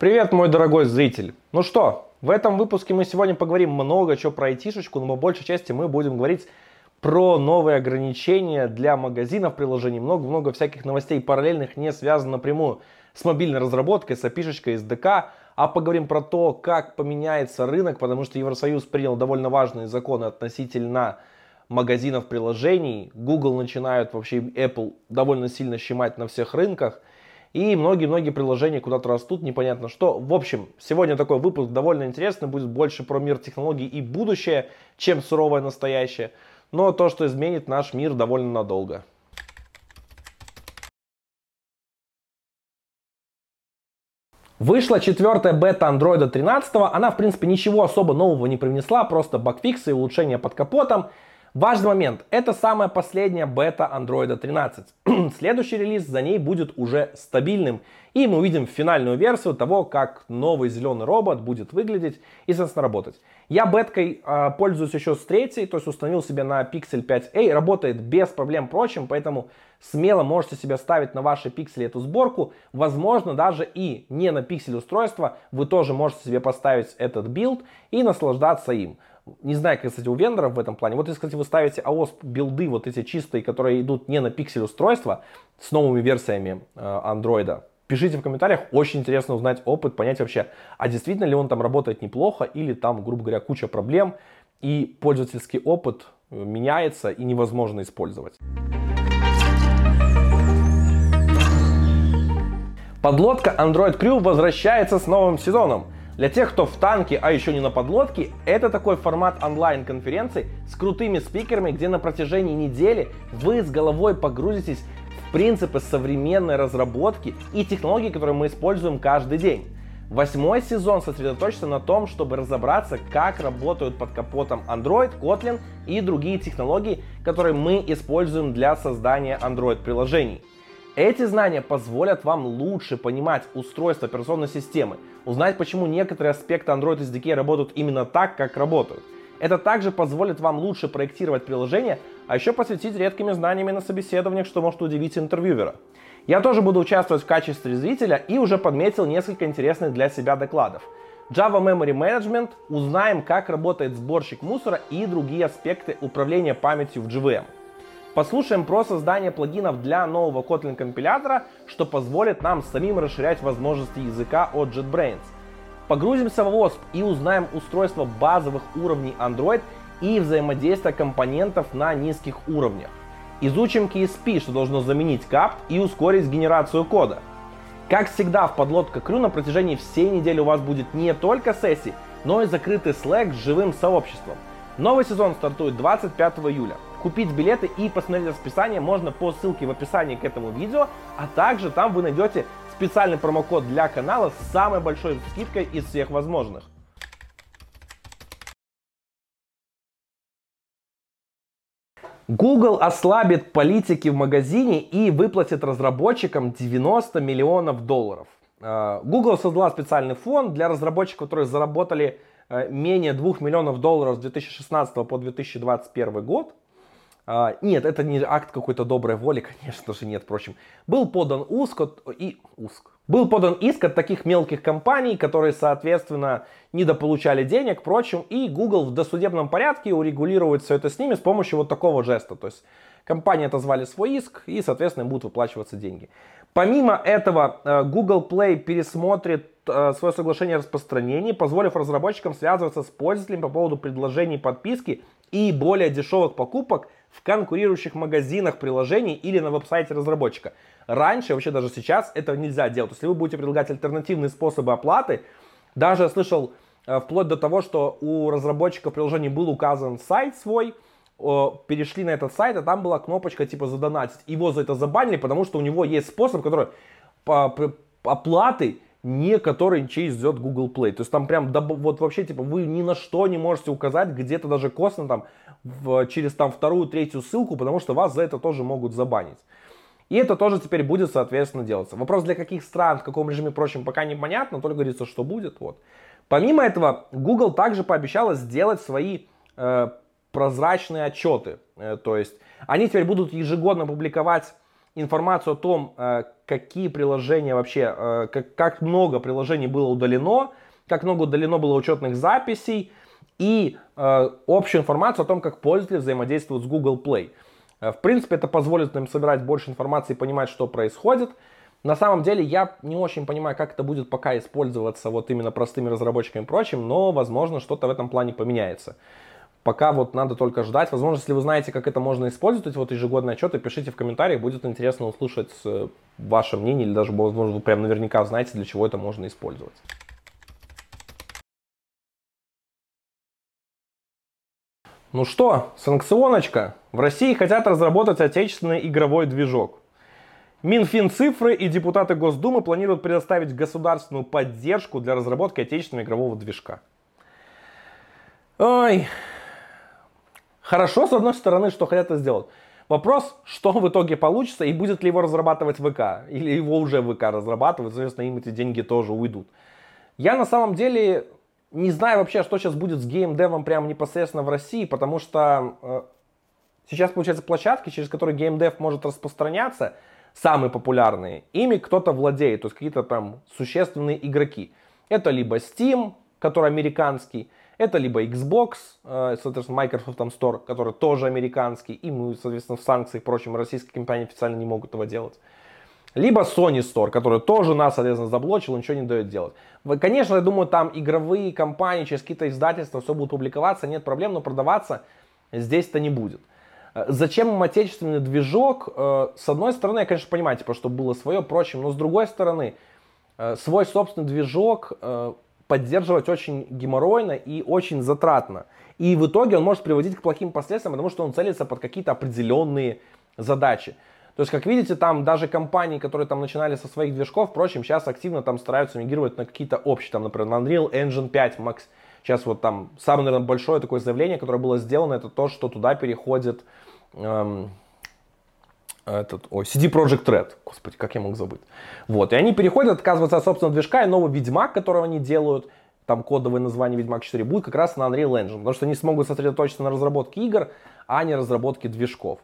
Привет, мой дорогой зритель. Ну что, в этом выпуске мы сегодня поговорим много чего про айтишечку, но по большей части мы будем говорить про новые ограничения для магазинов приложений. Много-много всяких новостей параллельных, не связанных напрямую с мобильной разработкой, с опишечкой, SDK. А поговорим про то, как поменяется рынок, потому что Евросоюз принял довольно важные законы относительно магазинов приложений. Google начинают вообще Apple довольно сильно щемать на всех рынках. И многие-многие приложения куда-то растут, непонятно что. В общем, сегодня такой выпуск довольно интересный, будет больше про мир технологий и будущее, чем суровое настоящее. Но то, что изменит наш мир довольно надолго. Вышла четвертая бета Android 13. Она, в принципе, ничего особо нового не привнесла, просто багфиксы и улучшения под капотом. Важный момент. Это самая последняя бета Android 13. Следующий релиз за ней будет уже стабильным. И мы увидим финальную версию того, как новый зеленый робот будет выглядеть и, соответственно, работать. Я беткой э, пользуюсь еще с третьей, то есть установил себе на Pixel 5a. Работает без проблем прочим, поэтому смело можете себе ставить на ваши пиксели эту сборку. Возможно, даже и не на пиксель устройства вы тоже можете себе поставить этот build и наслаждаться им. Не знаю, кстати, у вендоров в этом плане. Вот если, кстати, вы ставите AOSP build ы, вот эти чистые, которые идут не на пиксель устройства, с новыми версиями э, Android, пишите в комментариях. Очень интересно узнать опыт, понять вообще, а действительно ли он там работает неплохо, или там, грубо говоря, куча проблем, и пользовательский опыт э, меняется и невозможно использовать. Подлодка Android Crew возвращается с новым сезоном – для тех, кто в танке, а еще не на подлодке, это такой формат онлайн-конференций с крутыми спикерами, где на протяжении недели вы с головой погрузитесь в принципы современной разработки и технологий, которые мы используем каждый день. Восьмой сезон сосредоточится на том, чтобы разобраться, как работают под капотом Android, Kotlin и другие технологии, которые мы используем для создания Android-приложений. Эти знания позволят вам лучше понимать устройство операционной системы, узнать, почему некоторые аспекты Android SDK работают именно так, как работают. Это также позволит вам лучше проектировать приложение, а еще посвятить редкими знаниями на собеседованиях, что может удивить интервьюера. Я тоже буду участвовать в качестве зрителя и уже подметил несколько интересных для себя докладов. Java Memory Management, узнаем, как работает сборщик мусора и другие аспекты управления памятью в JVM. Послушаем про создание плагинов для нового Kotlin компилятора, что позволит нам самим расширять возможности языка от JetBrains. Погрузимся в WASP и узнаем устройство базовых уровней Android и взаимодействие компонентов на низких уровнях. Изучим KSP, что должно заменить CAPT и ускорить генерацию кода. Как всегда в подлодка Крю на протяжении всей недели у вас будет не только сессии, но и закрытый Slack с живым сообществом. Новый сезон стартует 25 июля. Купить билеты и посмотреть расписание можно по ссылке в описании к этому видео, а также там вы найдете специальный промокод для канала с самой большой скидкой из всех возможных. Google ослабит политики в магазине и выплатит разработчикам 90 миллионов долларов. А, Google создала специальный фонд для разработчиков, которые заработали э, менее 2 миллионов долларов с 2016 по 2021 год. А, нет, это не акт какой-то доброй воли, конечно же нет, впрочем. Был подан уск от, и уск. Был подан иск от таких мелких компаний, которые, соответственно, недополучали денег, впрочем, и Google в досудебном порядке урегулирует все это с ними с помощью вот такого жеста. То есть компании отозвали свой иск и, соответственно, будут выплачиваться деньги. Помимо этого, э, Google Play пересмотрит э, свое соглашение о распространении, позволив разработчикам связываться с пользователями по поводу предложений подписки и более дешевых покупок в конкурирующих магазинах приложений или на веб-сайте разработчика. Раньше, вообще даже сейчас, этого нельзя делать. Если вы будете предлагать альтернативные способы оплаты, даже слышал э, вплоть до того, что у разработчика приложения был указан сайт свой, перешли на этот сайт, а там была кнопочка типа задонатить. Его за это забанили, потому что у него есть способ, который по, оплаты не который через идет Google Play. То есть там прям вот вообще типа вы ни на что не можете указать где-то даже косвенно там в, через там вторую, третью ссылку, потому что вас за это тоже могут забанить. И это тоже теперь будет, соответственно, делаться. Вопрос для каких стран, в каком режиме, прочим, пока непонятно, только говорится, что будет. Вот. Помимо этого, Google также пообещала сделать свои э, прозрачные отчеты. Э, то есть они теперь будут ежегодно публиковать информацию о том, э, какие приложения вообще, э, как, как много приложений было удалено, как много удалено было учетных записей и э, общую информацию о том, как пользователи взаимодействуют с Google Play. Э, в принципе, это позволит нам собирать больше информации и понимать, что происходит. На самом деле, я не очень понимаю, как это будет пока использоваться вот именно простыми разработчиками и прочим, но, возможно, что-то в этом плане поменяется. Пока вот надо только ждать. Возможно, если вы знаете, как это можно использовать, вот ежегодные отчеты, пишите в комментариях, будет интересно услышать э, ваше мнение, или даже, возможно, вы прям наверняка знаете, для чего это можно использовать. Ну что, санкционочка. В России хотят разработать отечественный игровой движок. Минфин цифры и депутаты Госдумы планируют предоставить государственную поддержку для разработки отечественного игрового движка. Ой, Хорошо, с одной стороны, что хотят это сделать. Вопрос, что в итоге получится и будет ли его разрабатывать ВК. Или его уже ВК разрабатывает, соответственно, им эти деньги тоже уйдут. Я на самом деле не знаю вообще, что сейчас будет с геймдевом прямо непосредственно в России, потому что э, сейчас, получается, площадки, через которые геймдев может распространяться, самые популярные, ими кто-то владеет, то есть какие-то прям существенные игроки. Это либо Steam, который американский, это либо Xbox, э, соответственно, Microsoft Store, который тоже американский, и мы, соответственно, в санкциях, впрочем, российские компании официально не могут этого делать. Либо Sony Store, который тоже нас, соответственно, заблочил, ничего не дает делать. Конечно, я думаю, там игровые компании через какие-то издательства все будут публиковаться, нет проблем, но продаваться здесь-то не будет. Э, зачем им отечественный движок? Э, с одной стороны, я, конечно, понимаю, типа, что было свое, прочим, но с другой стороны, свой собственный движок поддерживать очень геморройно и очень затратно. И в итоге он может приводить к плохим последствиям, потому что он целится под какие-то определенные задачи. То есть, как видите, там даже компании, которые там начинали со своих движков, впрочем, сейчас активно там стараются мигрировать на какие-то общие, там, например, на Unreal Engine 5 Max. Сейчас вот там самое, наверное, большое такое заявление, которое было сделано, это то, что туда переходит эм, этот, ой, CD Project Red, господи, как я мог забыть. Вот, и они переходят, отказываются от собственного движка, и новый Ведьмак, который они делают, там кодовое название Ведьмак 4, будет как раз на Unreal Engine, потому что они смогут сосредоточиться на разработке игр, а не разработке движков.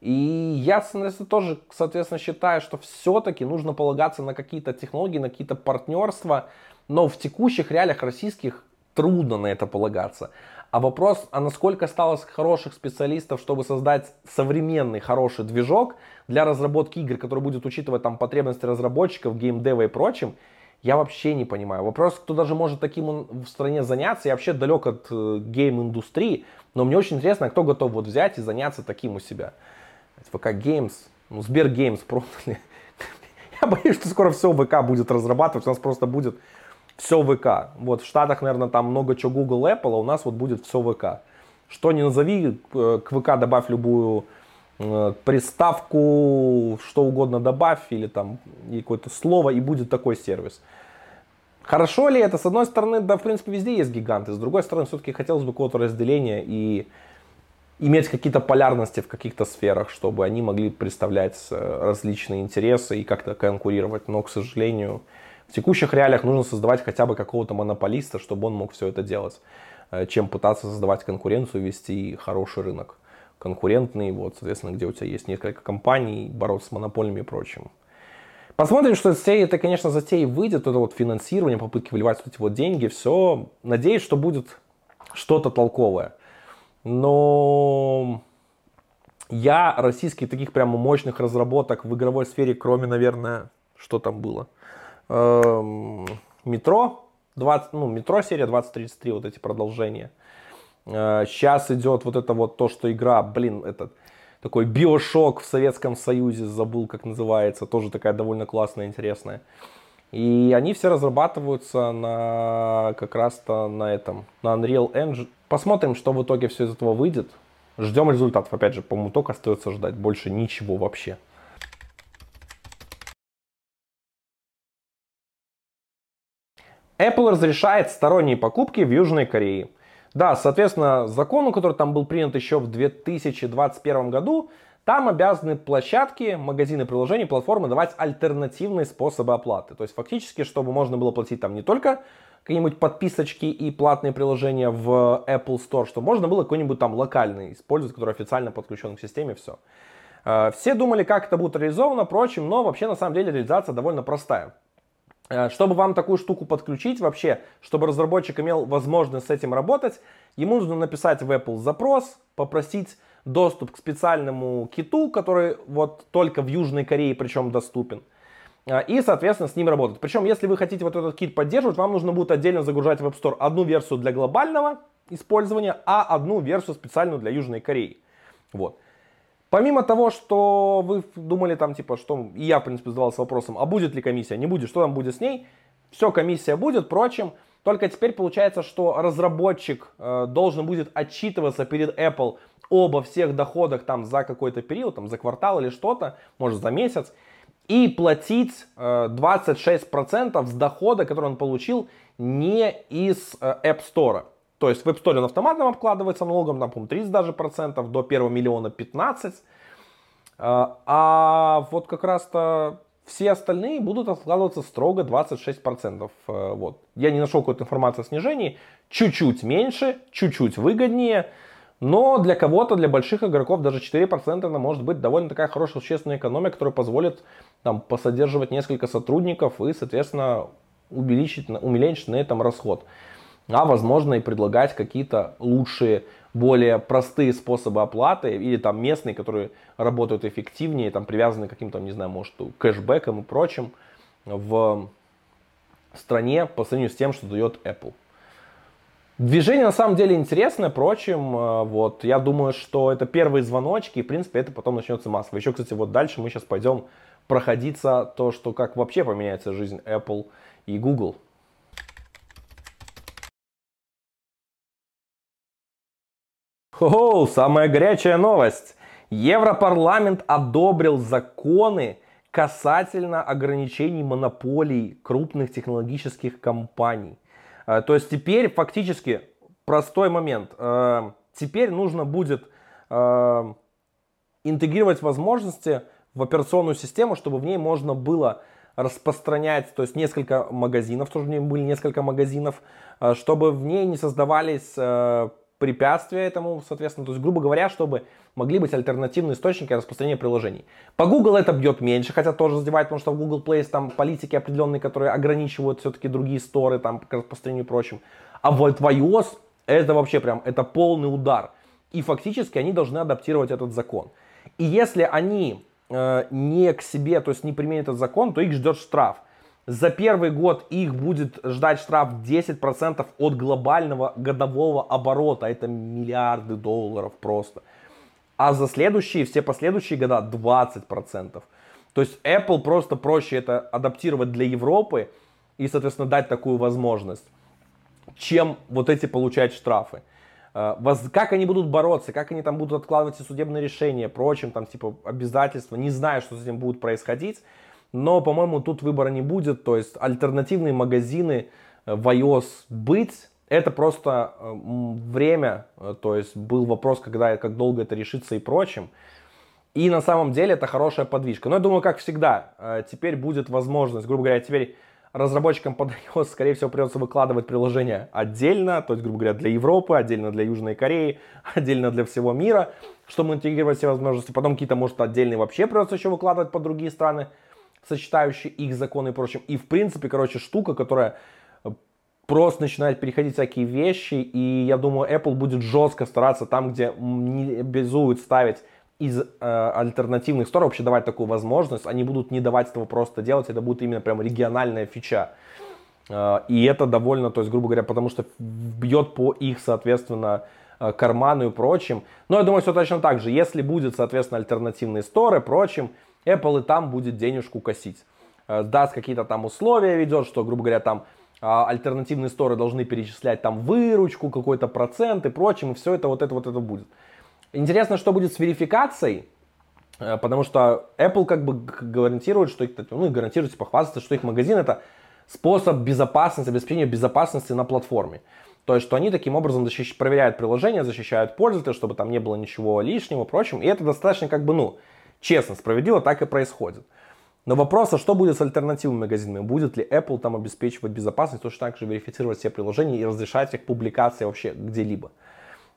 И я, соответственно, тоже, соответственно, считаю, что все-таки нужно полагаться на какие-то технологии, на какие-то партнерства, но в текущих реалиях российских трудно на это полагаться. А вопрос, а насколько осталось хороших специалистов, чтобы создать современный хороший движок для разработки игр, который будет учитывать там потребности разработчиков, геймдева и прочим, я вообще не понимаю. Вопрос, кто даже может таким в стране заняться, я вообще далек от э, гейм-индустрии, но мне очень интересно, кто готов вот взять и заняться таким у себя. ВК Games, ну Сбер Games продали. Я боюсь, что скоро все ВК будет разрабатывать, у нас просто будет все ВК. Вот в Штатах, наверное, там много чего Google, Apple, а у нас вот будет все ВК. Что не назови, э, к ВК добавь любую э, приставку, что угодно добавь, или там какое-то слово, и будет такой сервис. Хорошо ли это? С одной стороны, да, в принципе, везде есть гиганты. С другой стороны, все-таки хотелось бы какого-то разделения и иметь какие-то полярности в каких-то сферах, чтобы они могли представлять э, различные интересы и как-то конкурировать. Но, к сожалению, в текущих реалиях нужно создавать хотя бы какого-то монополиста, чтобы он мог все это делать, э, чем пытаться создавать конкуренцию, вести хороший рынок. Конкурентный, вот, соответственно, где у тебя есть несколько компаний, бороться с монопольными и прочим. Посмотрим, что из всей этой, конечно, затеи выйдет, это вот финансирование, попытки вливать вот эти вот деньги, все. Надеюсь, что будет что-то толковое. Но я российских таких прямо мощных разработок в игровой сфере, кроме, наверное, что там было – метро, 20, ну, метро серия 2033, вот эти продолжения. Сейчас э, идет вот это вот то, что игра, блин, этот такой биошок в Советском Союзе, забыл как называется, тоже такая довольно классная, интересная. И они все разрабатываются на как раз-то на этом, на Unreal Engine. Посмотрим, что в итоге все из этого выйдет. Ждем результатов. Опять же, по-моему, только остается ждать. Больше ничего вообще. Apple разрешает сторонние покупки в Южной Корее. Да, соответственно, закону, который там был принят еще в 2021 году, там обязаны площадки, магазины приложений, платформы давать альтернативные способы оплаты. То есть фактически, чтобы можно было платить там не только какие-нибудь подписочки и платные приложения в Apple Store, чтобы можно было какой-нибудь там локальный использовать, который официально подключен к системе, все. Э, все думали, как это будет реализовано, впрочем, но вообще на самом деле реализация довольно простая. Э, чтобы вам такую штуку подключить вообще, чтобы разработчик имел возможность с этим работать, ему нужно написать в Apple запрос, попросить доступ к специальному киту, который вот только в Южной Корее причем доступен. Э, и, соответственно, с ним работать. Причем, если вы хотите вот этот кит поддерживать, вам нужно будет отдельно загружать в App Store одну версию для глобального использования, а одну версию специальную для Южной Кореи. Вот. Помимо того, что вы думали там, типа, что и я, в принципе, задавался вопросом, а будет ли комиссия, не будет, что там будет с ней, все, комиссия будет, впрочем, только теперь получается, что разработчик э, должен будет отчитываться перед Apple обо всех доходах там за какой-то период, там за квартал или что-то, может за месяц, и платить э, 26% с дохода, который он получил не из э, App Store. То есть в App Store он автоматом обкладывается налогом, там, по 30 даже процентов, до 1 миллиона 15. А, а вот как раз-то все остальные будут откладываться строго 26%. Э, вот. Я не нашел какой-то информации о снижении. Чуть-чуть меньше, чуть-чуть выгоднее. Но для кого-то, для больших игроков, даже 4% это может быть довольно такая хорошая существенная экономия, которая позволит там, посодерживать несколько сотрудников и, соответственно, увеличить, уменьшить на этом расход а возможно и предлагать какие-то лучшие, более простые способы оплаты или там местные, которые работают эффективнее, там привязаны к каким-то, не знаю, может, кэшбэкам и прочим в стране по сравнению с тем, что дает Apple. Движение на самом деле интересное, впрочем, э, вот, я думаю, что это первые звоночки, и, в принципе, это потом начнется массово. Еще, кстати, вот дальше мы сейчас пойдем проходиться то, что как вообще поменяется жизнь Apple и Google. Хо-хо, самая горячая новость. Европарламент одобрил законы касательно ограничений монополий крупных технологических компаний. Э, то есть теперь фактически простой момент. Э, теперь нужно будет э, интегрировать возможности в операционную систему, чтобы в ней можно было распространять, то есть несколько магазинов, тоже в ней были несколько магазинов, чтобы в ней не создавались препятствия этому, соответственно, то есть, грубо говоря, чтобы могли быть альтернативные источники распространения приложений. По Google это бьет меньше, хотя тоже задевает, потому что в Google Play там политики определенные, которые ограничивают все-таки другие сторы там к распространению и прочим. А вот в iOS это вообще прям, это полный удар. И фактически они должны адаптировать этот закон. И если они э, не к себе, то есть не применят этот закон, то их ждет штраф. За первый год их будет ждать штраф 10% от глобального годового оборота. Это миллиарды долларов просто. А за следующие, все последующие года 20%. То есть Apple просто проще это адаптировать для Европы и, соответственно, дать такую возможность, чем вот эти получать штрафы. Э, как они будут бороться, как они там будут откладывать все судебные решения, прочим, там, типа, обязательства, не знаю, что с этим будет происходить. Но, по-моему, тут выбора не будет. То есть альтернативные магазины э, в iOS быть, это просто э, время. Э, то есть был вопрос, когда, как долго это решится и прочим. И на самом деле это хорошая подвижка. Но я думаю, как всегда, теперь будет возможность, грубо говоря, теперь разработчикам под iOS, скорее всего, придется выкладывать приложение отдельно, то есть, грубо говоря, для Европы, отдельно для Южной Кореи, отдельно для всего мира, чтобы интегрировать все возможности. Потом какие-то, может, отдельные вообще придется еще выкладывать под другие страны сочетающие их законы и прочим. И в принципе, короче, штука, которая э, просто начинает переходить всякие вещи, и я думаю, Apple будет жестко стараться там, где не обязуют ставить из э, альтернативных сторон, вообще давать такую возможность, они будут не давать этого просто делать, это будет именно прям региональная фича. Э, и это довольно, то есть, грубо говоря, потому что бьет по их, соответственно, э, карману и прочим. Но я думаю, все точно так же. Если будет, соответственно, альтернативные сторы, прочим, Apple и там будет денежку косить. Э, даст какие-то там условия, ведет, что, грубо говоря, там а, альтернативные сторы должны перечислять там выручку, какой-то процент и прочим, и все это вот это вот это будет. Интересно, что будет с верификацией, э, потому что Apple как бы гарантирует, что их, ну гарантирует, похвастаться, что их магазин это способ безопасности, обеспечения безопасности на платформе. То есть, что они таким образом защищ... проверяют приложение, защищают пользователя, чтобы там не было ничего лишнего, прочим. И это достаточно как бы, ну, Честно, справедливо так и происходит. Но вопрос, а что будет с альтернативными магазинами? Будет ли Apple там обеспечивать безопасность, точно так же верифицировать все приложения и разрешать их публикации вообще где-либо?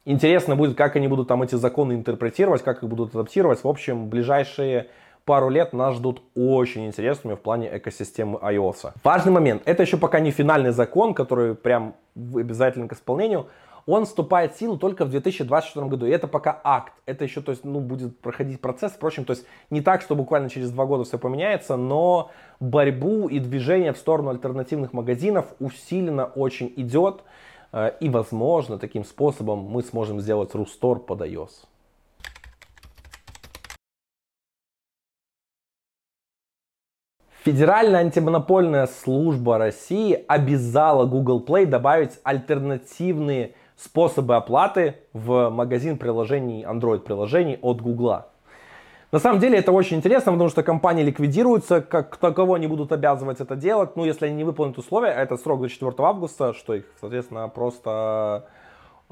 Интересно будет, как они будут там эти законы интерпретировать, как их будут адаптировать. В общем, ближайшие пару лет нас ждут очень интересными в плане экосистемы iOS. Важный момент. Это еще пока не финальный закон, который прям обязательно к исполнению. Он вступает в силу только в 2024 году. И это пока акт. Это еще, то есть, ну, будет проходить процесс. Впрочем, то есть, не так, что буквально через два года все поменяется, но борьбу и движение в сторону альтернативных магазинов усиленно очень идет. Э, и, возможно, таким способом мы сможем сделать Рустор под iOS. Федеральная антимонопольная служба России обязала Google Play добавить альтернативные способы оплаты в магазин приложений, Android приложений от Google. На самом деле это очень интересно, потому что компании ликвидируются, как кого они будут обязывать это делать. Ну, если они не выполнят условия, а это срок до 4 августа, что их, соответственно, просто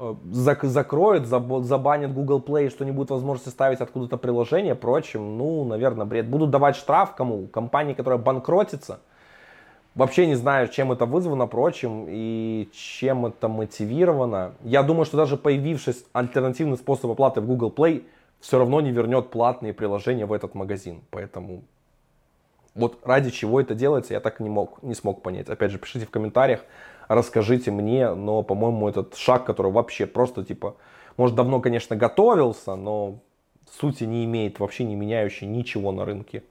э, закроют, забанят Google Play, что не будет возможности ставить откуда-то приложение, прочим, ну, наверное, бред. Будут давать штраф кому? Компании, которая банкротится. Вообще не знаю, чем это вызвано, прочим, и чем это мотивировано. Я думаю, что даже появившись альтернативный способ оплаты в Google Play, все равно не вернет платные приложения в этот магазин. Поэтому вот ради чего это делается, я так не мог, не смог понять. Опять же, пишите в комментариях, расскажите мне, но, по-моему, этот шаг, который вообще просто, типа, может, давно, конечно, готовился, но сути не имеет, вообще не меняющий ничего на рынке.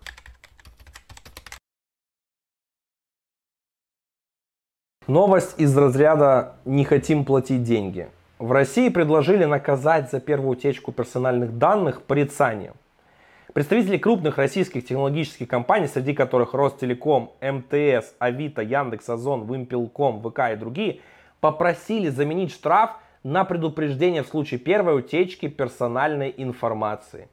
Новость из разряда «не хотим платить деньги». В России предложили наказать за первую утечку персональных данных порицанием. Представители крупных российских технологических компаний, среди которых Ростелеком, МТС, Авито, Яндекс, Озон, Вимпелком, ВК и другие, попросили заменить штраф на предупреждение в случае первой утечки персональной информации.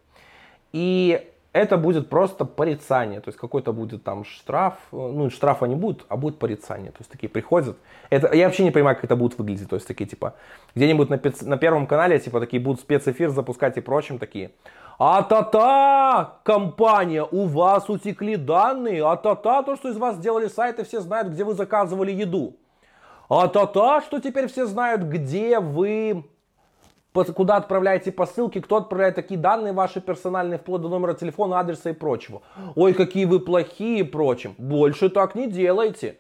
И это будет просто порицание, то есть какой-то будет там штраф, ну штрафа не будет, а будет порицание, то есть такие приходят. Это, я вообще не понимаю, как это будет выглядеть, то есть такие типа, где-нибудь на, на первом канале типа такие будут спецэфир запускать и прочим такие. А-та-та, компания, у вас утекли данные, а-та-та, то, что из вас сделали сайты, все знают, где вы заказывали еду. А-та-та, что теперь все знают, где вы куда отправляете посылки, кто отправляет такие данные ваши персональные, вплоть до номера телефона, адреса и прочего. Ой, какие вы плохие и прочим. Больше так не делайте.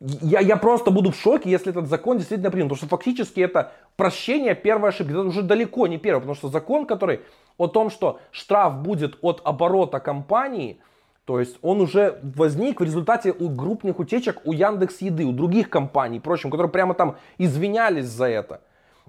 Я, я просто буду в шоке, если этот закон действительно принят. Потому что фактически это прощение первой ошибки. Это уже далеко не первое. Потому что закон, который о том, что штраф будет от оборота компании, то есть он уже возник в результате у крупных утечек у Яндекс Еды, у других компаний, прочим, которые прямо там извинялись за это.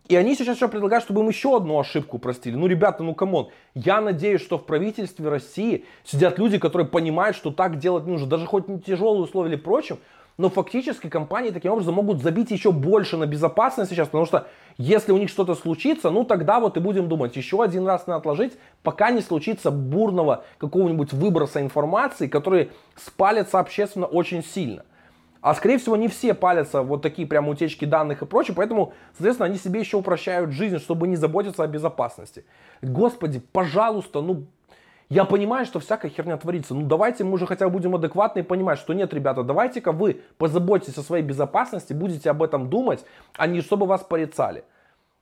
И они сейчас еще предлагают, чтобы им еще одну ошибку простили. Ну, ребята, ну come on. Я надеюсь, что в правительстве России сидят люди, которые понимают, что так делать нужно. Даже хоть не тяжелые условия или прочим, но фактически компании таким образом могут забить еще больше на безопасность сейчас, потому что если у них что-то случится, ну тогда вот и будем думать, еще один раз надо отложить, пока не случится бурного какого-нибудь выброса информации, который спалится общественно очень сильно. А скорее всего не все палятся вот такие прям утечки данных и прочее, поэтому, соответственно, они себе еще упрощают жизнь, чтобы не заботиться о безопасности. Господи, пожалуйста, ну я понимаю, что всякая херня творится. Ну давайте мы уже хотя бы будем адекватны и понимать, что нет, ребята, давайте-ка вы позаботьтесь о своей безопасности, будете об этом думать, а не чтобы вас порицали.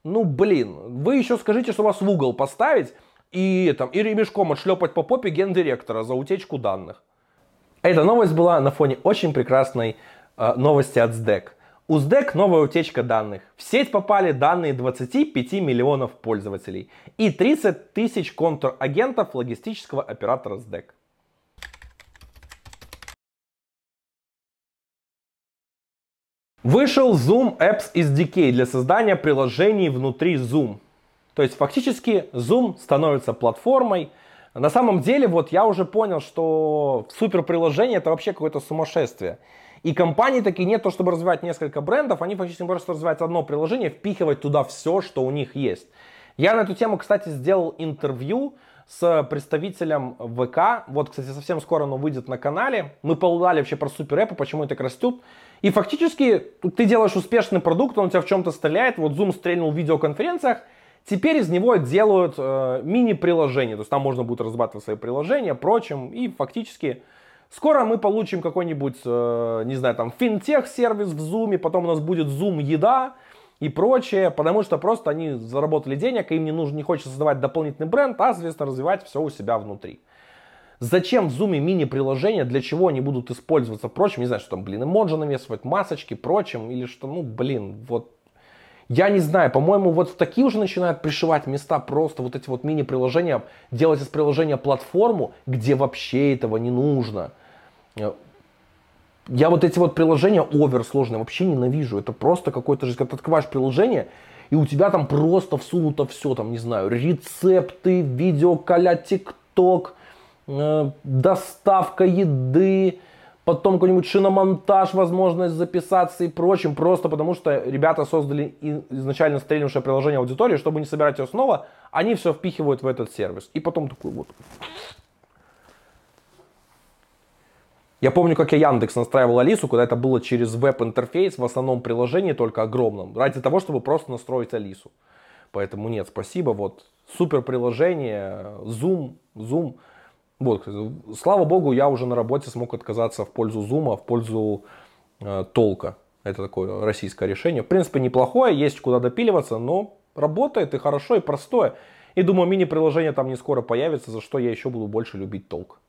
Ну блин, вы еще скажите, что вас в угол поставить и, там, и ремешком отшлепать по попе гендиректора за утечку данных. Эта новость была на фоне очень прекрасной э, новости от SDEC. У SDEC новая утечка данных. В сеть попали данные 25 миллионов пользователей и 30 тысяч контрагентов логистического оператора SDEC. Вышел Zoom Apps SDK для создания приложений внутри Zoom. То есть фактически Zoom становится платформой. На самом деле вот я уже понял, что супер приложение это вообще какое-то сумасшествие. И компании такие нет, то чтобы развивать несколько брендов, они фактически просто развивать одно приложение, впихивать туда все, что у них есть. Я на эту тему, кстати, сделал интервью с представителем ВК. Вот, кстати, совсем скоро оно выйдет на канале. Мы поудали вообще про супер эпы, почему это так растет. И фактически ты делаешь успешный продукт, он тебя в чем-то стреляет. Вот Zoom стрельнул в видеоконференциях. Теперь из него делают э, мини-приложение. То есть там можно будет разрабатывать свои приложения, прочим. И фактически Скоро мы получим какой-нибудь, э, не знаю, там, финтех-сервис в Zoom, потом у нас будет Zoom еда, и прочее, потому что просто они заработали денег, и им не нужно, не хочется создавать дополнительный бренд, а, соответственно, развивать все у себя внутри. Зачем в Zoom мини-приложения, для чего они будут использоваться, впрочем, не знаю, что там, блин, эмоджи навесывать, масочки, прочим, или что, ну, блин, вот я не знаю, по-моему, вот в такие уже начинают пришивать места просто вот эти вот мини-приложения, делать из приложения платформу, где вообще этого не нужно. Я вот эти вот приложения оверсложные вообще ненавижу. Это просто какой-то же, когда ты открываешь приложение, и у тебя там просто всунуто все, там, не знаю, рецепты, видеоколя, тикток, э, доставка еды, потом какой-нибудь шиномонтаж, возможность записаться и прочим, просто потому что ребята создали изначально стрельнувшее приложение аудитории, чтобы не собирать его снова, они все впихивают в этот сервис. И потом такой вот. Я помню, как я Яндекс настраивал Алису, когда это было через веб-интерфейс, в основном приложении, только огромном, ради того, чтобы просто настроить Алису. Поэтому нет, спасибо, вот, супер приложение, Zoom, Zoom, вот, слава богу, я уже на работе смог отказаться в пользу Zoom, в пользу э, толка. Это такое российское решение. В принципе, неплохое, есть куда допиливаться, но работает и хорошо, и простое. И думаю, мини-приложение там не скоро появится, за что я еще буду больше любить толк.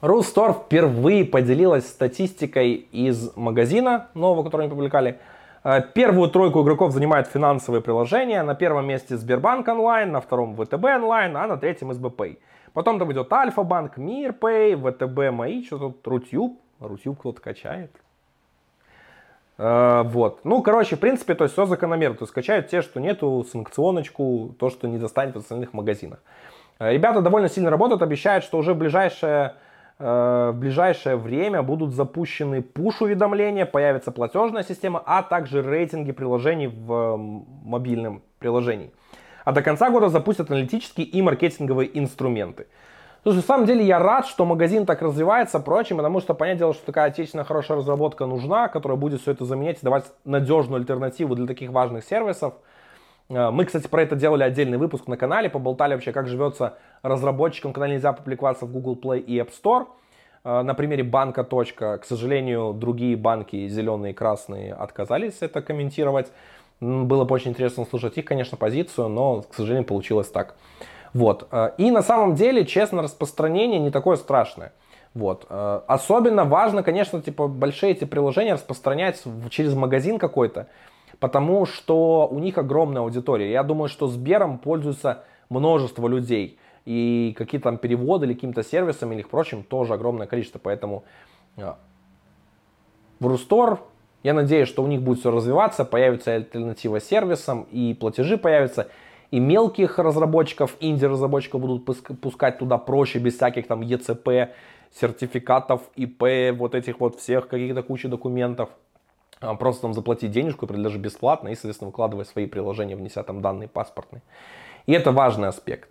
Рустор впервые поделилась статистикой из магазина нового, который они публиковали. Э, первую тройку игроков занимают финансовые приложения. На первом месте Сбербанк онлайн, на втором ВТБ онлайн, а на третьем СБП. Потом там идет Альфа-банк, Мирпэй, ВТБ Мои, что тут Рутюб. Рутюб кто-то качает. Uh, вот. Ну, короче, в принципе, то есть все закономерно. То есть скачают те, что нету, санкционочку, то, что не достанет в остальных магазинах. Uh, ребята довольно сильно работают, обещают, что уже в ближайшее Э, в ближайшее время будут запущены пуш-уведомления, появится платежная система, а также рейтинги приложений в мобильном приложении. А до конца года запустят аналитические и маркетинговые инструменты. Слушай, на самом деле я рад, что магазин так развивается, прочим, потому что, понятное дело, что такая отечественная хорошая разработка нужна, которая будет все это заменять и давать надежную альтернативу для таких важных сервисов. Э, мы, кстати, про это делали отдельный выпуск на канале, поболтали вообще, как живется разработчикам, когда нельзя публиковаться в Google Play и App Store. Э, на примере банка. К сожалению, другие банки, зеленые и красные, отказались это комментировать. Было бы очень интересно слушать их, конечно, позицию, но, к сожалению, получилось так. Вот. Э, и на самом деле, честно, распространение не такое страшное. Вот. Особенно важно, конечно, типа большие эти приложения распространять через магазин какой-то, потому что у них огромная аудитория. Я думаю, что Сбером пользуется множество людей. И какие-то там переводы или каким-то сервисами или прочим тоже огромное количество. Поэтому а, в Рустор, я надеюсь, что у них будет все развиваться, появится альтернатива сервисам, и платежи появятся, и мелких разработчиков, инди-разработчиков будут пускать туда проще, без всяких там ЕЦП, сертификатов, ИП, вот этих вот всех каких-то кучи документов. А, просто там заплатить денежку, даже бесплатно, и, соответственно, выкладывать свои приложения, внеся там данные паспортные. И это важный аспект.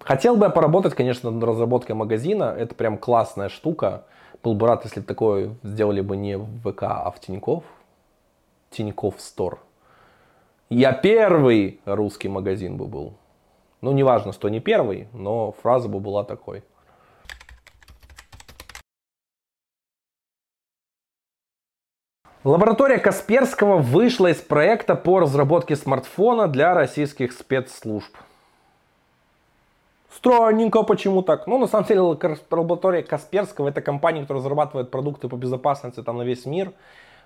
Хотел бы я поработать, конечно, над разработкой магазина. Это прям классная штука. Был бы рад, если бы такое сделали бы не в ВК, а в Тиньков. Тиньков Стор. Я первый русский магазин бы был. Ну, неважно, что не первый, но фраза бы была такой. Лаборатория Касперского вышла из проекта по разработке смартфона для российских спецслужб. Странненько, почему так? Ну, на самом деле, лаборатория Касперского это компания, которая разрабатывает продукты по безопасности там на весь мир,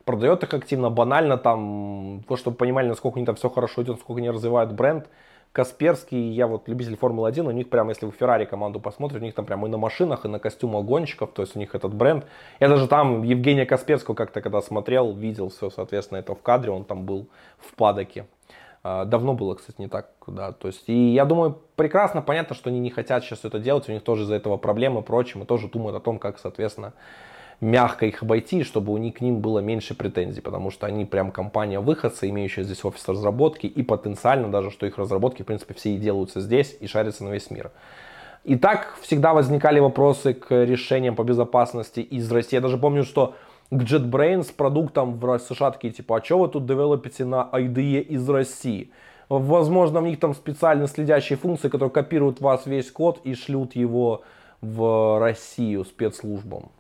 продает их активно, банально там, то, чтобы понимали, насколько у них там все хорошо идет, насколько они развивают бренд. Касперский, я вот любитель Формулы-1, у них прям, если вы Феррари команду посмотрите, у них там прям и на машинах, и на костюмах гонщиков, то есть у них этот бренд. Я даже там Евгения Касперского как-то когда смотрел, видел все, соответственно, это в кадре, он там был в падоке. А, давно было, кстати, не так, да, то есть, и я думаю, прекрасно понятно, что они не хотят сейчас это делать, у них тоже из-за этого проблемы и прочим, и тоже думают о том, как, соответственно, мягко их обойти, чтобы у них к ним было меньше претензий, потому что они прям компания выходцы, имеющая здесь офис разработки, и потенциально даже, что их разработки, в принципе, все и делаются здесь и шарятся на весь мир. И так всегда возникали вопросы к решениям по безопасности из России. Я даже помню, что к JetBrains продуктам в США такие, типа, а что вы тут девелопите на IDE из России? Возможно, у них там специально следящие функции, которые копируют вас весь код и шлют его в Россию спецслужбам.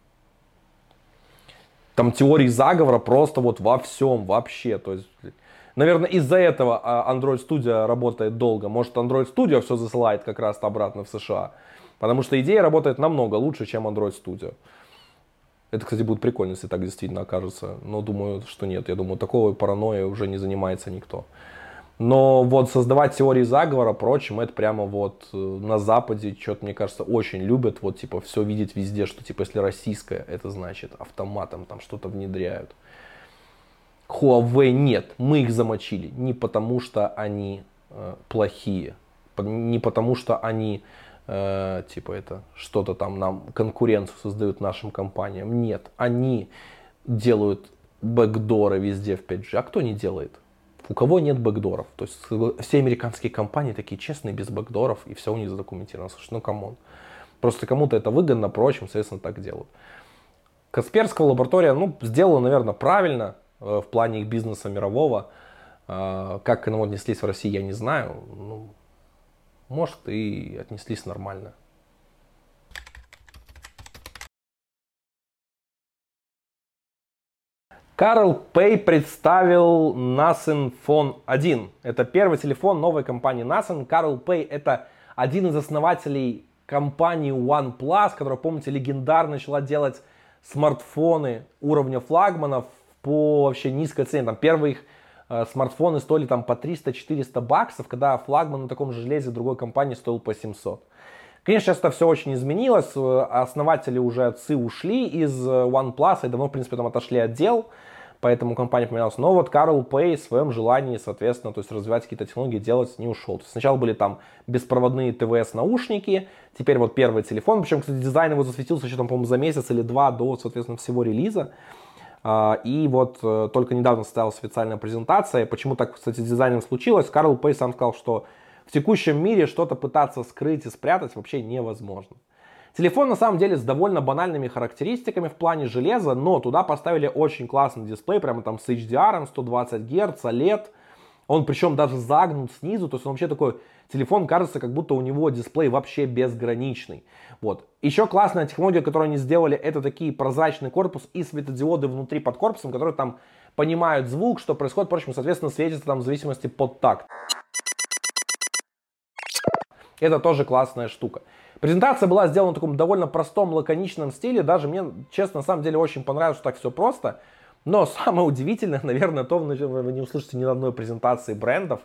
Там теории заговора просто вот во всем вообще. То есть, наверное, из-за этого а, Android Studio работает долго. Может, Android Studio все засылает как раз обратно в США. Потому что идея работает намного лучше, чем Android Studio. Это, кстати, будет прикольно, если так действительно окажется. Но думаю, что нет. Я думаю, такого паранойя уже не занимается никто. Но вот создавать теории заговора, прочим, это прямо вот э, на Западе, что-то, мне кажется, очень любят, вот, типа, все видеть везде, что, типа, если российское, это значит автоматом там что-то внедряют. Huawei нет, мы их замочили не потому, что они э, плохие, не потому, что они, э, типа, это, что-то там нам, конкуренцию создают нашим компаниям. Нет, они делают backdoor ы везде в 5G. А кто не делает? У кого нет backdoor ов. То есть все американские компании такие честные, без backdoor ов, и все у них задокументировано. Слушай, ну come on. Просто кому-то это выгодно, прочим, соответственно, так делают. Касперская лаборатория, ну, сделала, наверное, правильно э, в плане их бизнеса мирового. Э, как к этому отнеслись в России, я не знаю. Ну, может, и отнеслись нормально. Карл Пэй представил Nasen Phone 1. Это первый телефон новой компании Nasen. Карл Пэй это один из основателей компании OnePlus, которая, помните, легендарно начала делать смартфоны уровня флагманов по вообще низкой цене. Там первые их э, смартфоны стоили там по 300-400 баксов, когда флагман на таком же железе другой компании стоил по 700. Конечно, сейчас это все очень изменилось. Основатели уже отцы ушли из э, OnePlus и давно, в принципе, там отошли от дел поэтому компания поменялась. Но вот Карл Пэй в своем желании, соответственно, то есть развивать какие-то технологии, делать не ушел. То есть сначала были там беспроводные ТВС наушники, теперь вот первый телефон, причем, кстати, дизайн его засветился еще там, по-моему, за месяц или два до, соответственно, всего релиза. А, и вот э, только недавно состоялась официальная презентация. Почему так, кстати, с дизайном случилось? Карл Пэй сам сказал, что в текущем мире что-то пытаться скрыть и спрятать вообще невозможно. Телефон на самом деле с довольно банальными характеристиками в плане железа, но туда поставили очень классный дисплей, прямо там с HDR, 120 Гц, OLED. Он причем даже загнут снизу, то есть он вообще такой телефон кажется, как будто у него дисплей вообще безграничный. Вот. Еще классная технология, которую они сделали, это такие прозрачный корпус и светодиоды внутри под корпусом, которые там понимают звук, что происходит, впрочем, соответственно, светится там в зависимости под такт. Это тоже классная штука. Презентация была сделана в таком довольно простом, лаконичном стиле. Даже мне, честно, на самом деле очень понравилось, что так все просто. Но самое удивительное, наверное, то, вы не услышите ни на одной презентации брендов.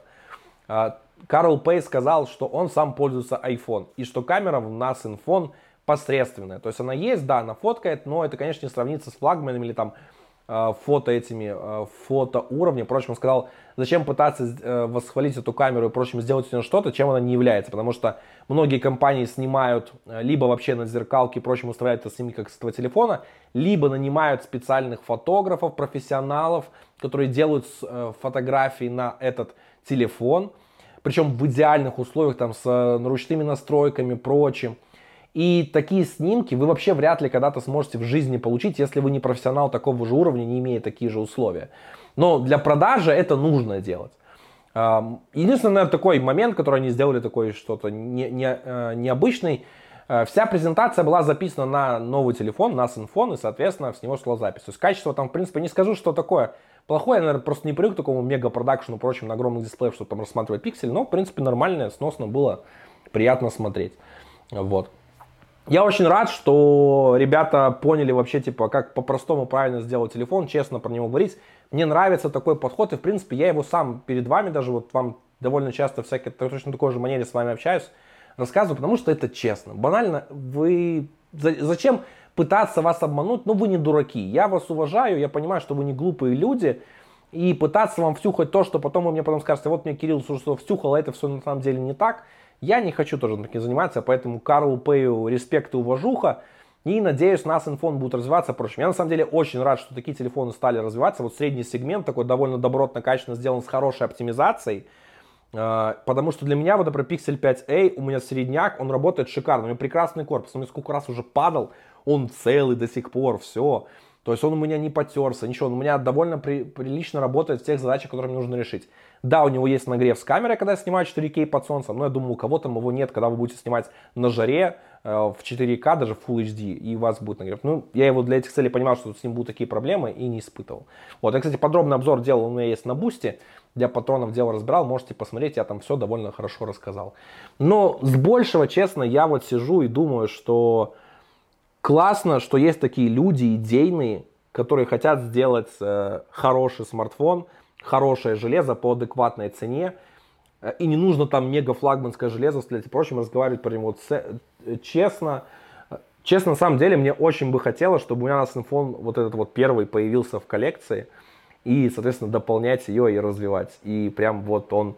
А, Карл Пей сказал, что он сам пользуется iPhone. И что камера в нас Phone посредственная. То есть она есть, да, она фоткает, но это, конечно, не сравнится с флагманами или там фото этими, э, фото уровня. Впрочем, он сказал, зачем пытаться э, восхвалить эту камеру и, прочим, сделать из нее что-то, чем она не является. Потому что многие компании снимают либо вообще на зеркалке, прочим, устраивают это с ними как с этого телефона, либо нанимают специальных фотографов, профессионалов, которые делают фотографии на этот телефон. Причем в идеальных условиях, там, с ручными настройками, прочим. И такие снимки вы вообще вряд ли когда-то сможете в жизни получить, если вы не профессионал такого же уровня, не имея такие же условия. Но для продажи это нужно делать. Единственный, наверное, такой момент, который они сделали такой что-то не, не, э, необычный, э, вся презентация была записана на новый телефон, на синфон, и, соответственно, с него шла запись. То есть качество там, в принципе, не скажу, что такое плохое, я, наверное, просто не привык к такому мега-продакшену, прочим, на огромных дисплеях, чтобы там рассматривать пиксель, но, в принципе, нормально, сносно было, приятно смотреть. Вот. Я очень рад, что ребята поняли вообще, типа, как по-простому правильно сделать телефон, честно про него говорить. Мне нравится такой подход, и, в принципе, я его сам перед вами, даже вот вам довольно часто всякие, точно такой же манере с вами общаюсь, рассказываю, потому что это честно. Банально, вы... Зачем пытаться вас обмануть? Ну, вы не дураки. Я вас уважаю, я понимаю, что вы не глупые люди, и пытаться вам втюхать то, что потом вы мне потом скажете, вот мне Кирилл что втюхал, а это все на самом деле не так – я не хочу тоже таким заниматься, поэтому Карлу Пэю респект и уважуха. И надеюсь, нас инфон будет развиваться. Впрочем, я на самом деле очень рад, что такие телефоны стали развиваться. Вот средний сегмент такой довольно добротно, качественно сделан с хорошей оптимизацией. А, потому что для меня вот, например, Pixel 5a, у меня средняк, он работает шикарно. У меня прекрасный корпус. Он мне сколько раз уже падал, он целый до сих пор, все. То есть он у меня не потерся, ничего. Он у меня довольно при, прилично работает в тех задачах, которые мне нужно решить. Да, у него есть нагрев с камерой, когда я снимаю 4К под солнцем, но я думаю, у кого там его нет, когда вы будете снимать на жаре, э, в 4К, даже в Full HD, и у вас будет нагрев. Ну, я его для этих целей понимал, что с ним будут такие проблемы, и не испытывал. Вот, я, кстати, подробный обзор делал, у меня есть на Бусте, для патронов дело разбирал, можете посмотреть, я там все довольно хорошо рассказал. Но с большего, честно, я вот сижу и думаю, что классно, что есть такие люди идейные, которые хотят сделать э, хороший смартфон, хорошее железо по адекватной цене, э, и не нужно там мега флагманское железо стрелять и прочим, разговаривать про него э, честно. Честно, на самом деле, мне очень бы хотелось, чтобы у меня на смартфон вот этот вот первый появился в коллекции – и, соответственно, дополнять ее и развивать. И прям вот он,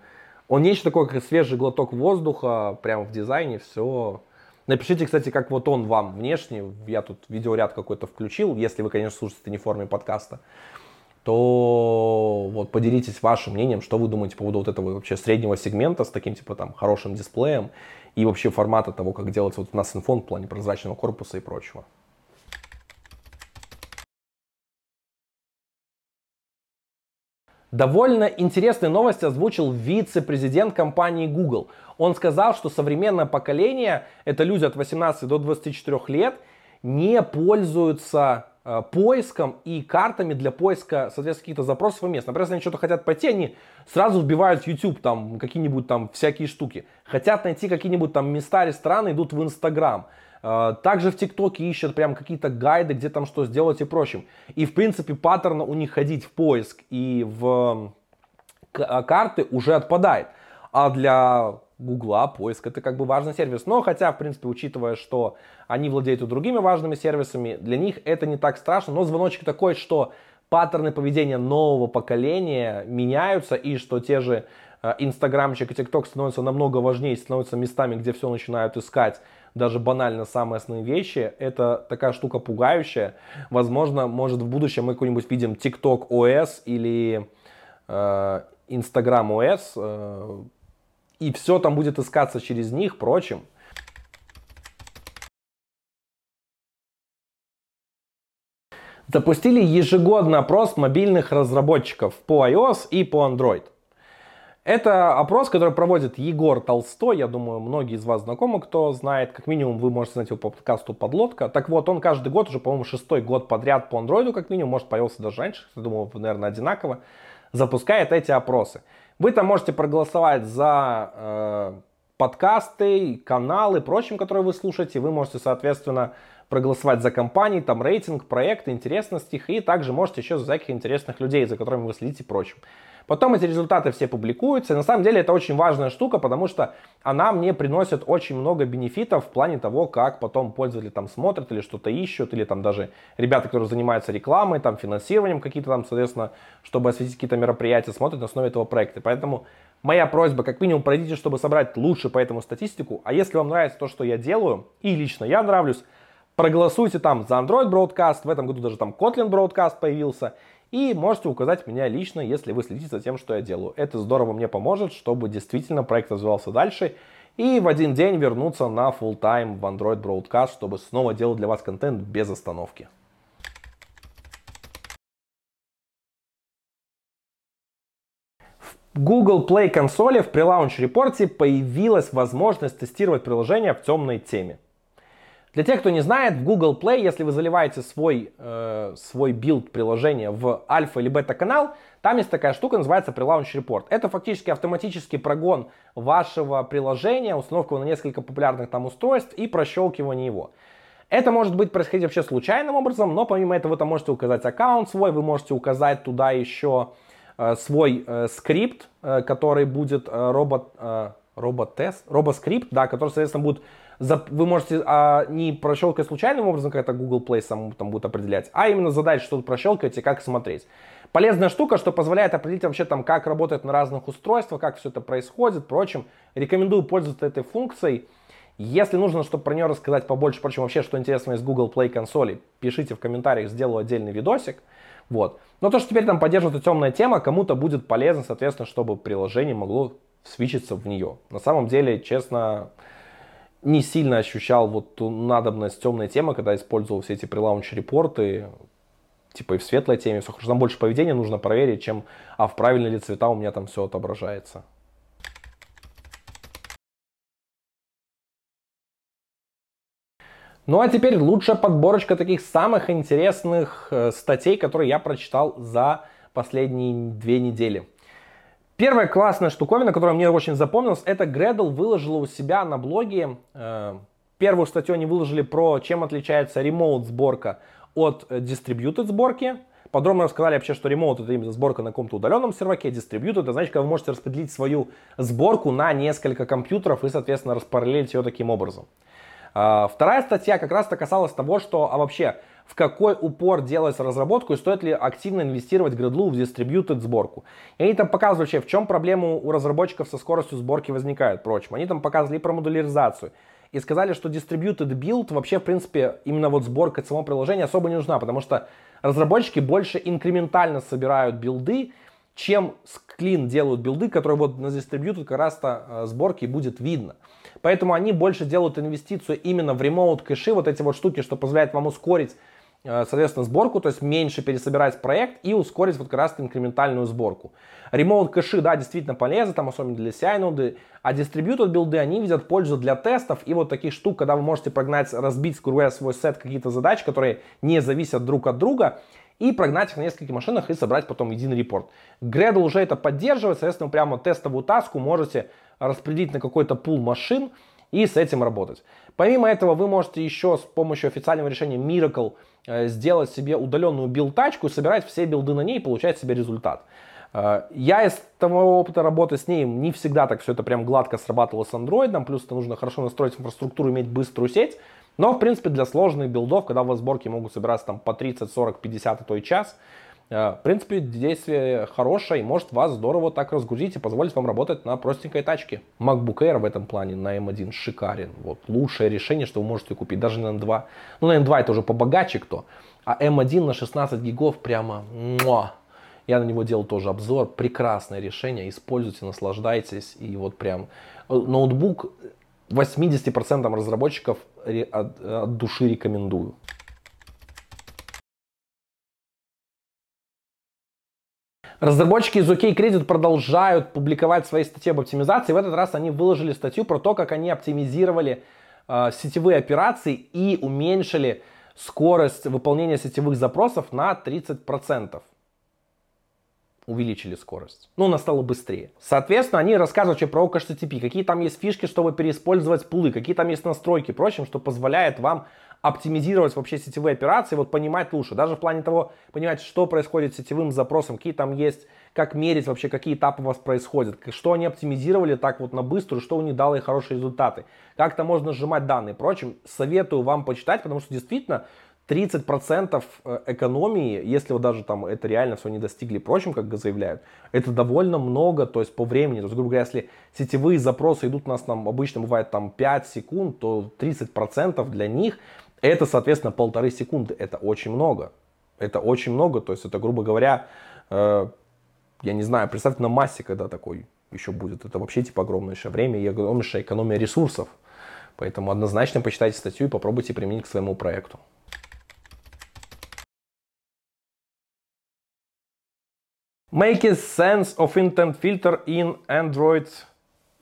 он нечто такое, как свежий глоток воздуха, прямо в дизайне, все. Напишите, кстати, как вот он вам внешне, я тут видеоряд какой-то включил, если вы, конечно, слушаете не в форме подкаста, то вот поделитесь вашим мнением, что вы думаете по поводу вот этого вообще среднего сегмента с таким, типа, там, хорошим дисплеем и вообще формата того, как делается вот у нас инфон в плане прозрачного корпуса и прочего. Довольно интересные новости озвучил вице-президент компании Google. Он сказал, что современное поколение, это люди от 18 до 24 лет, не пользуются э, поиском и картами для поиска, соответственно, каких-то запросов и мест. Например, если они что-то хотят пойти, они сразу вбивают в YouTube там какие-нибудь там всякие штуки. Хотят найти какие-нибудь там места, рестораны, идут в Instagram. А, также в ТикТоке ищут прям какие-то гайды, где там что сделать и прочим. И в принципе паттерн у них ходить в поиск и в а, карты уже отпадает. А для Гугла поиск это как бы важный сервис. Но хотя, в принципе, учитывая, что они владеют и другими важными сервисами, для них это не так страшно. Но звоночек такой, что паттерны поведения нового поколения меняются и что те же Инстаграмчик и ТикТок становятся намного важнее, становятся местами, где все начинают искать даже банально самые основные вещи, это такая штука пугающая. Возможно, может в будущем мы какой-нибудь видим TikTok OS или э, Instagram OS, э, и все там будет искаться через них, прочим. Запустили ежегодный опрос мобильных разработчиков по iOS и по Android. Это опрос, который проводит Егор Толстой. Я думаю, многие из вас знакомы, кто знает. Как минимум, вы можете знать его по подкасту «Подлодка». Так вот, он каждый год, уже, по-моему, шестой год подряд по андроиду, как минимум, может, появился даже раньше, я думаю, наверное, одинаково, запускает эти опросы. Вы там можете проголосовать за э, подкасты, каналы, прочим, которые вы слушаете. Вы можете, соответственно, проголосовать за компании, там рейтинг, проекты, интересности и также можете еще за всяких интересных людей, за которыми вы следите прочим. Потом эти результаты все публикуются. И на самом деле это очень важная штука, потому что она мне приносит очень много бенефитов в плане того, как потом пользователи там смотрят или что-то ищут, или там даже ребята, которые занимаются рекламой, там финансированием какие-то там, соответственно, чтобы осветить какие-то мероприятия, смотрят на основе этого проекта. Поэтому моя просьба, как минимум, пройдите, чтобы собрать лучше по этому статистику. А если вам нравится то, что я делаю, и лично я нравлюсь, проголосуйте там за Android Broadcast. В этом году даже там Kotlin Broadcast появился. И можете указать меня лично, если вы следите за тем, что я делаю. Это здорово мне поможет, чтобы действительно проект развивался дальше. И в один день вернуться на full time в Android Broadcast, чтобы снова делать для вас контент без остановки. В Google Play консоли в pre-launch report е появилась возможность тестировать приложение в темной теме. Для тех, кто не знает, в Google Play, если вы заливаете свой, э, свой build приложения в альфа или бета канал, там есть такая штука, называется Prelaunch Report. Это фактически автоматический прогон вашего приложения, установка на несколько популярных там устройств и прощелкивание его. Это может быть происходить вообще случайным образом, но помимо этого вы там можете указать аккаунт свой, вы можете указать туда еще э, свой э, скрипт, э, который будет э, робот, э, робот-тест, робоскрипт, да, который, соответственно, будет вы можете а, не прощелкать случайным образом, как это Google Play сам там будет определять, а именно задать, что тут прощелкать и как смотреть. Полезная штука, что позволяет определить вообще там, как работает на разных устройствах, как все это происходит, впрочем. Рекомендую пользоваться этой функцией. Если нужно, чтобы про нее рассказать побольше, впрочем, вообще, что интересно из Google Play консоли, пишите в комментариях, сделаю отдельный видосик. Вот. Но то, что теперь там поддерживает темная тема, кому-то будет полезно, соответственно, чтобы приложение могло свичиться в нее. На самом деле, честно, не сильно ощущал вот ту надобность темной темы, когда использовал все эти прелаунч-репорты, типа и в светлой теме все хорошо. Там больше поведения нужно проверить, чем а в правильные ли цвета у меня там все отображается. Ну а теперь лучшая подборочка таких самых интересных э, статей, которые я прочитал за последние две недели. Первая классная штуковина, которая мне очень запомнилась, это Gradle выложила у себя на блоге. Э, первую статью они выложили про, чем отличается remote сборка от distributed сборки. Подробно рассказали вообще, что remote это именно сборка на каком-то удаленном серваке, distributed это значит, когда вы можете распределить свою сборку на несколько компьютеров и, соответственно, распараллелить ее таким образом. А, вторая статья как раз-то касалась того, что а вообще в какой упор делать разработку и стоит ли активно инвестировать Gradle в distributed сборку. И они там показывают вообще, в чем проблема у разработчиков со скоростью сборки возникает, прочим. Они там показывали про модуляризацию, и сказали, что distributed build вообще, в принципе, именно вот сборка самого приложения особо не нужна, потому что разработчики больше инкрементально собирают билды, чем с Clean делают билды, которые вот на distributed как раз-то э, сборки будет видно. Поэтому они больше делают инвестицию именно в remote кэши, вот эти вот штуки, что позволяет вам ускорить соответственно, сборку, то есть меньше пересобирать проект и ускорить вот как раз инкрементальную сборку. Remote кэши, да, действительно полезны, там особенно для CI ноды, а distributed билды, они видят пользу для тестов и вот таких штук, когда вы можете прогнать, разбить, говоря, свой сет какие-то задач, которые не зависят друг от друга, и прогнать их на нескольких машинах и собрать потом единый репорт. Gradle уже это поддерживает, соответственно, прямо тестовую таску можете распределить на какой-то пул машин и с этим работать. Помимо этого, вы можете еще с помощью официального решения Miracle Э, сделать себе удаленную билд-тачку, собирать все билды на ней и получать себе результат. Э, я из того опыта работы с ней не всегда так все это прям гладко срабатывало с андроидом, плюс это нужно хорошо настроить инфраструктуру, иметь быструю сеть. Но, в принципе, для сложных билдов, когда у вас сборки могут собираться там по 30, 40, 50, а то и час, в принципе, действие хорошее и может вас здорово так разгрузить и позволить вам работать на простенькой тачке. MacBook Air в этом плане на M1 шикарен. Вот лучшее решение, что вы можете купить даже на M2. Ну, на M2 это уже побогаче кто. А M1 на 16 гигов прямо муа. Я на него делал тоже обзор. Прекрасное решение. Используйте, наслаждайтесь. И вот прям э, ноутбук 80% разработчиков от, от души рекомендую. Разработчики из OK Credit продолжают публиковать свои статьи об оптимизации. В этот раз они выложили статью про то, как они оптимизировали э, сетевые операции и уменьшили скорость выполнения сетевых запросов на 30%. Увеличили скорость. Ну, она стала быстрее. Соответственно, они рассказывают про OHTTP, какие там есть фишки, чтобы переиспользовать пулы, какие там есть настройки, прочим, что позволяет вам оптимизировать вообще сетевые операции, вот понимать лучше. Даже в плане того, понимать, что происходит с сетевым запросом, какие там есть, как мерить вообще, какие этапы у вас происходят, что они оптимизировали так вот на быструю, что у них дало хорошие результаты, как то можно сжимать данные. Впрочем, советую вам почитать, потому что действительно 30% э, экономии, если вот даже там это реально все не достигли, прочим, как заявляют, это довольно много, то есть по времени. То есть, грубо говоря, если сетевые запросы идут у нас там обычно бывает там 5 секунд, то 30% для них это, соответственно, полторы секунды. Это очень много. Это очень много. То есть это, грубо говоря, э, я не знаю, представьте на массе, когда такой еще будет. Это вообще типа огромнейшее время и огромнейшая экономия ресурсов. Поэтому однозначно почитайте статью и попробуйте применить к своему проекту. Make sense of intent filter in Android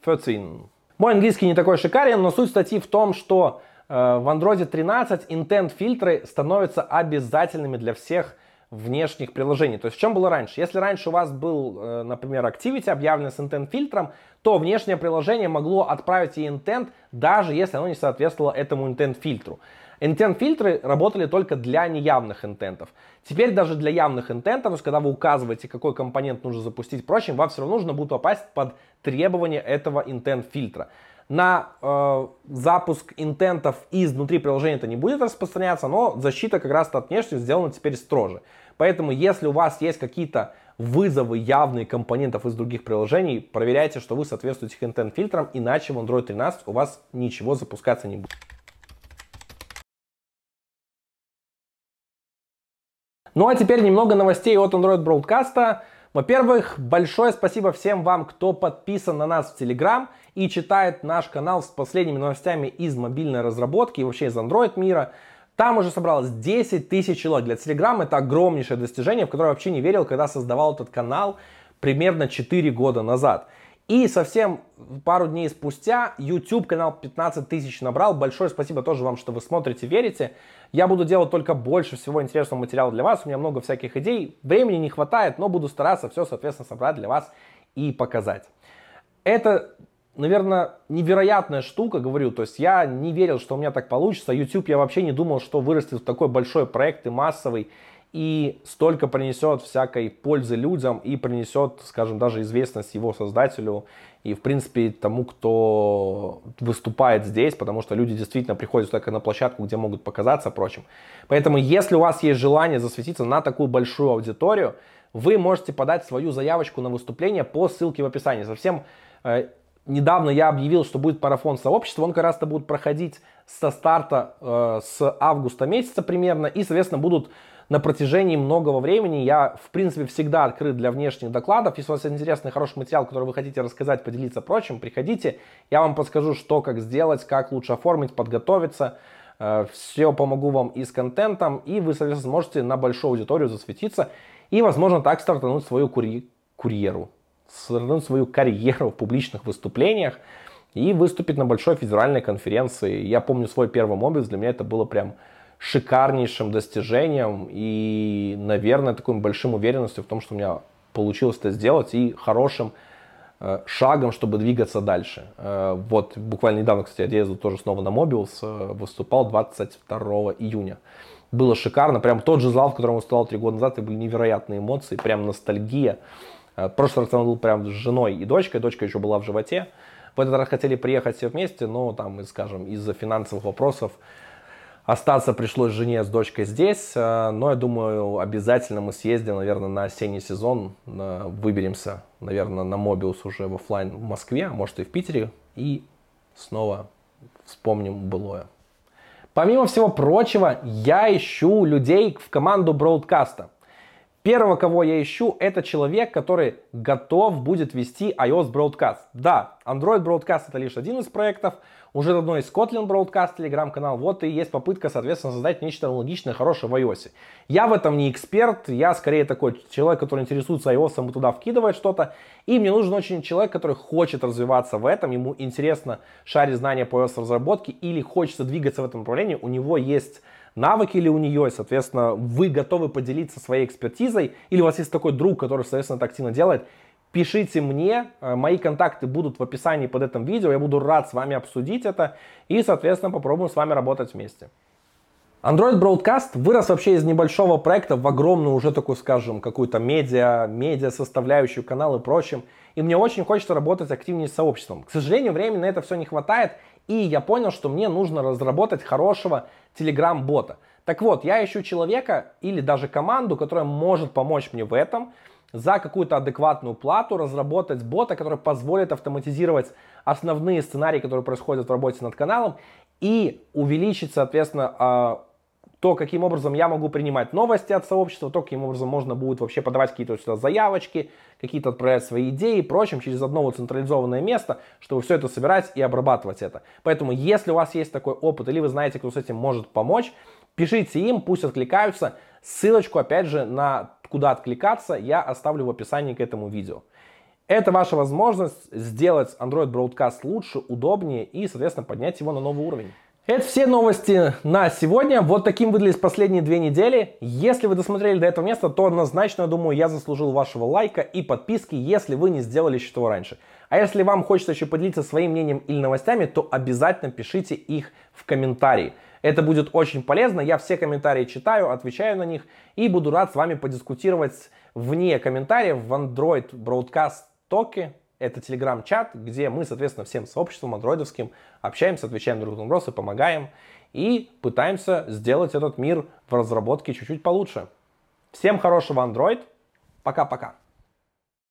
13. Мой английский не такой шикарен, но суть статьи в том, что в Android 13 intent фильтры становятся обязательными для всех внешних приложений. То есть в чем было раньше? Если раньше у вас был, э, например, Activity объявлен с intent фильтром, то внешнее приложение могло отправить и intent, даже если оно не соответствовало этому intent фильтру. Intent фильтры работали только для неявных интентов. Теперь даже для явных интентов, то есть когда вы указываете, какой компонент нужно запустить, прочим, вам все равно нужно будет попасть под требования этого intent фильтра на э, запуск интентов изнутри приложения это не будет распространяться, но защита как раз от внешней сделана теперь строже. Поэтому если у вас есть какие-то вызовы явные компонентов из других приложений, проверяйте, что вы соответствуете их интент фильтрам, иначе в Android 13 у вас ничего запускаться не будет. Ну а теперь немного новостей от Android Broadcast. Во-первых, большое спасибо всем вам, кто подписан на нас в Telegram и читает наш канал с последними новостями из мобильной разработки и вообще из Android мира. Там уже собралось 10 тысяч человек. Для Telegram это огромнейшее достижение, в которое я вообще не верил, когда создавал этот канал примерно 4 года назад. И совсем пару дней спустя YouTube канал 15 тысяч набрал. Большое спасибо тоже вам, что вы смотрите, верите. Я буду делать только больше всего интересного материала для вас. У меня много всяких идей. Времени не хватает, но буду стараться все, соответственно, собрать для вас и показать. Это наверное, невероятная штука, говорю. То есть я не верил, что у меня так получится. YouTube я вообще не думал, что вырастет в такой большой проект и массовый. И столько принесет всякой пользы людям и принесет, скажем, даже известность его создателю и, в принципе, тому, кто выступает здесь, потому что люди действительно приходят только на площадку, где могут показаться, прочим. Поэтому, если у вас есть желание засветиться на такую большую аудиторию, вы можете подать свою заявочку на выступление по ссылке в описании. Совсем э, недавно я объявил, что будет марафон сообщества, он как раз-то будет проходить со старта э, с августа месяца примерно, и, соответственно, будут на протяжении многого времени. Я, в принципе, всегда открыт для внешних докладов. Если у вас интересный, хороший материал, который вы хотите рассказать, поделиться прочим, приходите. Я вам подскажу, что, как сделать, как лучше оформить, подготовиться. Э, Все помогу вам и с контентом, и вы, сможете на большую аудиторию засветиться и, возможно, так стартануть свою курьеру. курьеру стартануть свою карьеру в публичных выступлениях и выступить на большой федеральной конференции. Я помню свой первый мобилс, для меня это было прям шикарнейшим достижением и, наверное, такой большим уверенностью в том, что у меня получилось это сделать и хорошим э, шагом, чтобы двигаться дальше. Э, вот буквально недавно, кстати, я ездил тоже снова на Mobiles, э, выступал 22 июня. Было шикарно, прям тот же зал, в котором выступал три года назад, это были невероятные эмоции, прям ностальгия. Э, прошлый раз он был прям с женой и дочкой, дочка еще была в животе. В этот раз хотели приехать все вместе, но там, скажем, из-за финансовых вопросов остаться пришлось жене с дочкой здесь. Э, но я думаю, обязательно мы съездим, наверное, на осенний сезон. Э, выберемся, наверное, на Мобиус уже в офлайн в Москве, а может и в Питере. И снова вспомним былое. Помимо всего прочего, я ищу людей в команду броудкаста. Первого, кого я ищу, это человек, который готов будет вести iOS Broadcast. Да, Android Broadcast это лишь один из проектов, уже давно есть Kotlin Broadcast, телеграм-канал, вот и есть попытка, соответственно, создать нечто аналогичное, хорошее в iOS. Я в этом не эксперт, я скорее такой человек, который интересуется iOS и туда вкидывает что-то, и мне нужен очень человек, который хочет развиваться в этом, ему интересно шарить знания по iOS разработке или хочется двигаться в этом направлении, у него есть навыки ли у нее, и, соответственно, вы готовы поделиться своей экспертизой, или у вас есть такой друг, который, соответственно, это активно делает, пишите мне, э, мои контакты будут в описании под этим видео, я буду рад с вами обсудить это и, соответственно, попробуем с вами работать вместе. Android Broadcast вырос вообще из небольшого проекта в огромную уже такую, скажем, какую-то медиа, медиа составляющую канал и прочим. И мне очень хочется работать активнее с сообществом. К сожалению, времени на это все не хватает, и я понял, что мне нужно разработать хорошего Telegram-бота. Так вот, я ищу человека или даже команду, которая может помочь мне в этом, за какую-то адекватную плату разработать бота, который позволит автоматизировать основные сценарии, которые происходят в работе над каналом, и увеличить, соответственно, а, то, каким образом я могу принимать новости от сообщества, то, каким образом можно будет вообще подавать какие-то сюда заявочки, какие-то отправлять свои идеи и прочим через одно вот централизованное место, чтобы все это собирать и обрабатывать это. Поэтому, если у вас есть такой опыт или вы знаете, кто с этим может помочь, пишите им, пусть откликаются. Ссылочку, опять же, на куда откликаться я оставлю в описании к этому видео. Это ваша возможность сделать Android Broadcast лучше, удобнее и, соответственно, поднять его на новый уровень. Это все новости на сегодня. Вот таким выделились последние две недели. Если вы досмотрели до этого места, то однозначно, я думаю, я заслужил вашего лайка и подписки, если вы не сделали еще того раньше. А если вам хочется еще поделиться своим мнением или новостями, то обязательно пишите их в комментарии. Это будет очень полезно. Я все комментарии читаю, отвечаю на них и буду рад с вами подискутировать вне комментариев в Android Broadcast токе это телеграм-чат, где мы, соответственно, всем сообществом андроидовским общаемся, отвечаем друг на вопросы, помогаем и пытаемся сделать этот мир в разработке чуть-чуть получше. Всем хорошего Android. Пока-пока.